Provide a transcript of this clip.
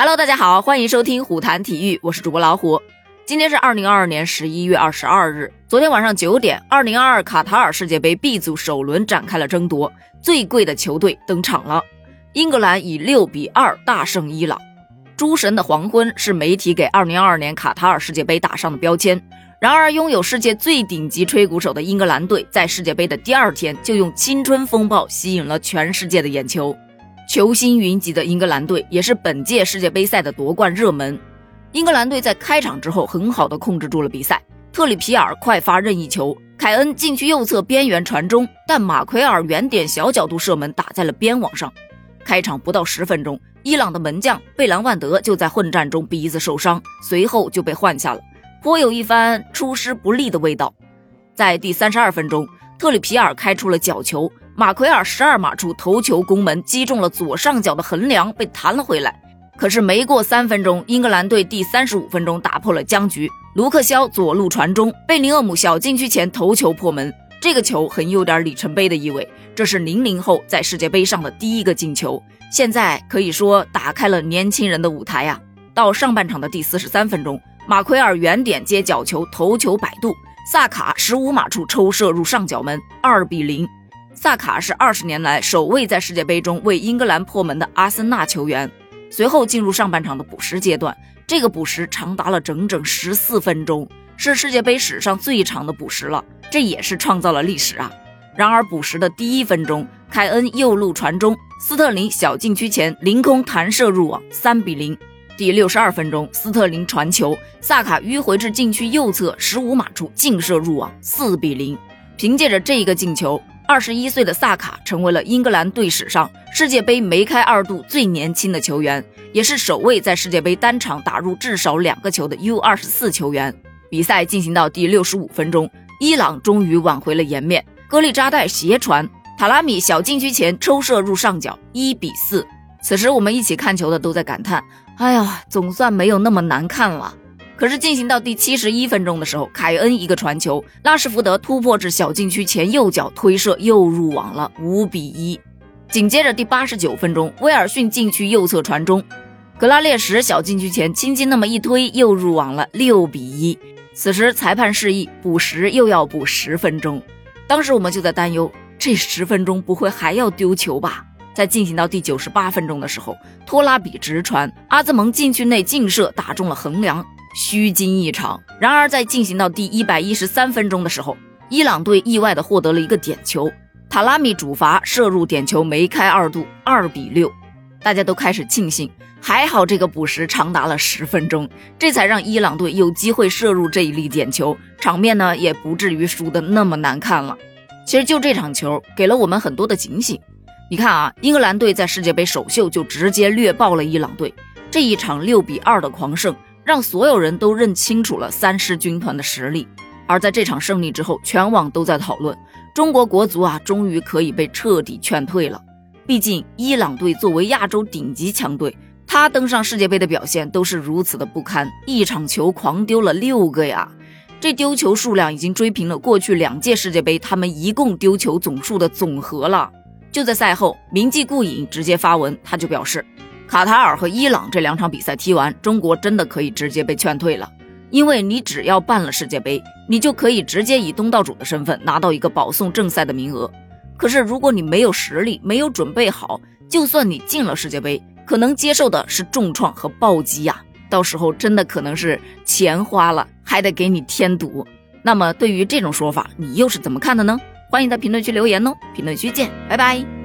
Hello，大家好，欢迎收听虎谈体育，我是主播老虎。今天是二零二二年十一月二十二日，昨天晚上九点，二零二二卡塔尔世界杯 B 组首轮展开了争夺，最贵的球队登场了，英格兰以六比二大胜伊朗。诸神的黄昏是媒体给二零二二年卡塔尔世界杯打上的标签。然而，拥有世界最顶级吹鼓手的英格兰队，在世界杯的第二天就用青春风暴吸引了全世界的眼球。球星云集的英格兰队也是本届世界杯赛的夺冠热门。英格兰队在开场之后很好的控制住了比赛，特里皮尔快发任意球，凯恩禁区右侧边缘传中，但马奎尔远点小角度射门打在了边网上。开场不到十分钟，伊朗的门将贝兰万德就在混战中鼻子受伤，随后就被换下了。颇有一番出师不利的味道。在第三十二分钟，特里皮尔开出了角球，马奎尔十二码处头球攻门，击中了左上角的横梁，被弹了回来。可是没过三分钟，英格兰队第三十五分钟打破了僵局，卢克肖左路传中，贝林厄姆小禁区前头球破门。这个球很有点里程碑的意味，这是零零后在世界杯上的第一个进球，现在可以说打开了年轻人的舞台呀。到上半场的第四十三分钟。马奎尔远点接角球，头球摆渡，萨卡十五码处抽射入上角门，二比零。萨卡是二十年来首位在世界杯中为英格兰破门的阿森纳球员。随后进入上半场的补时阶段，这个补时长达了整整十四分钟，是世界杯史上最长的补时了，这也是创造了历史啊！然而补时的第一分钟，凯恩右路传中，斯特林小禁区前凌空弹射入网，三比零。第六十二分钟，斯特林传球，萨卡迂回至禁区右侧十五码处劲射入网，四比零。凭借着这一个进球，二十一岁的萨卡成为了英格兰队史上世界杯梅开二度最年轻的球员，也是首位在世界杯单场打入至少两个球的 U 二十四球员。比赛进行到第六十五分钟，伊朗终于挽回了颜面，戈利扎代斜传，塔拉米小禁区前抽射入上角，一比四。此时我们一起看球的都在感叹。哎呀，总算没有那么难看了。可是进行到第七十一分钟的时候，凯恩一个传球，拉什福德突破至小禁区前右脚推射又入网了，五比一。紧接着第八十九分钟，威尔逊禁区右侧传中，格拉列什小禁区前轻轻那么一推又入网了，六比一。此时裁判示意补时又要补十分钟，当时我们就在担忧，这十分钟不会还要丢球吧？在进行到第九十八分钟的时候，托拉比直传，阿兹蒙禁区内劲射打中了横梁，虚惊一场。然而在进行到第一百一十三分钟的时候，伊朗队意外的获得了一个点球，塔拉米主罚射入点球，梅开二度，二比六。大家都开始庆幸，还好这个补时长达了十分钟，这才让伊朗队有机会射入这一粒点球，场面呢也不至于输的那么难看了。其实就这场球给了我们很多的警醒。你看啊，英格兰队在世界杯首秀就直接虐爆了伊朗队，这一场六比二的狂胜，让所有人都认清楚了三狮军团的实力。而在这场胜利之后，全网都在讨论中国国足啊，终于可以被彻底劝退了。毕竟伊朗队作为亚洲顶级强队，他登上世界杯的表现都是如此的不堪，一场球狂丢了六个呀，这丢球数量已经追平了过去两届世界杯他们一共丢球总数的总和了。就在赛后，铭记顾影直接发文，他就表示，卡塔尔和伊朗这两场比赛踢完，中国真的可以直接被劝退了。因为你只要办了世界杯，你就可以直接以东道主的身份拿到一个保送正赛的名额。可是如果你没有实力，没有准备好，就算你进了世界杯，可能接受的是重创和暴击呀。到时候真的可能是钱花了，还得给你添堵。那么对于这种说法，你又是怎么看的呢？欢迎在评论区留言哦，评论区见，拜拜。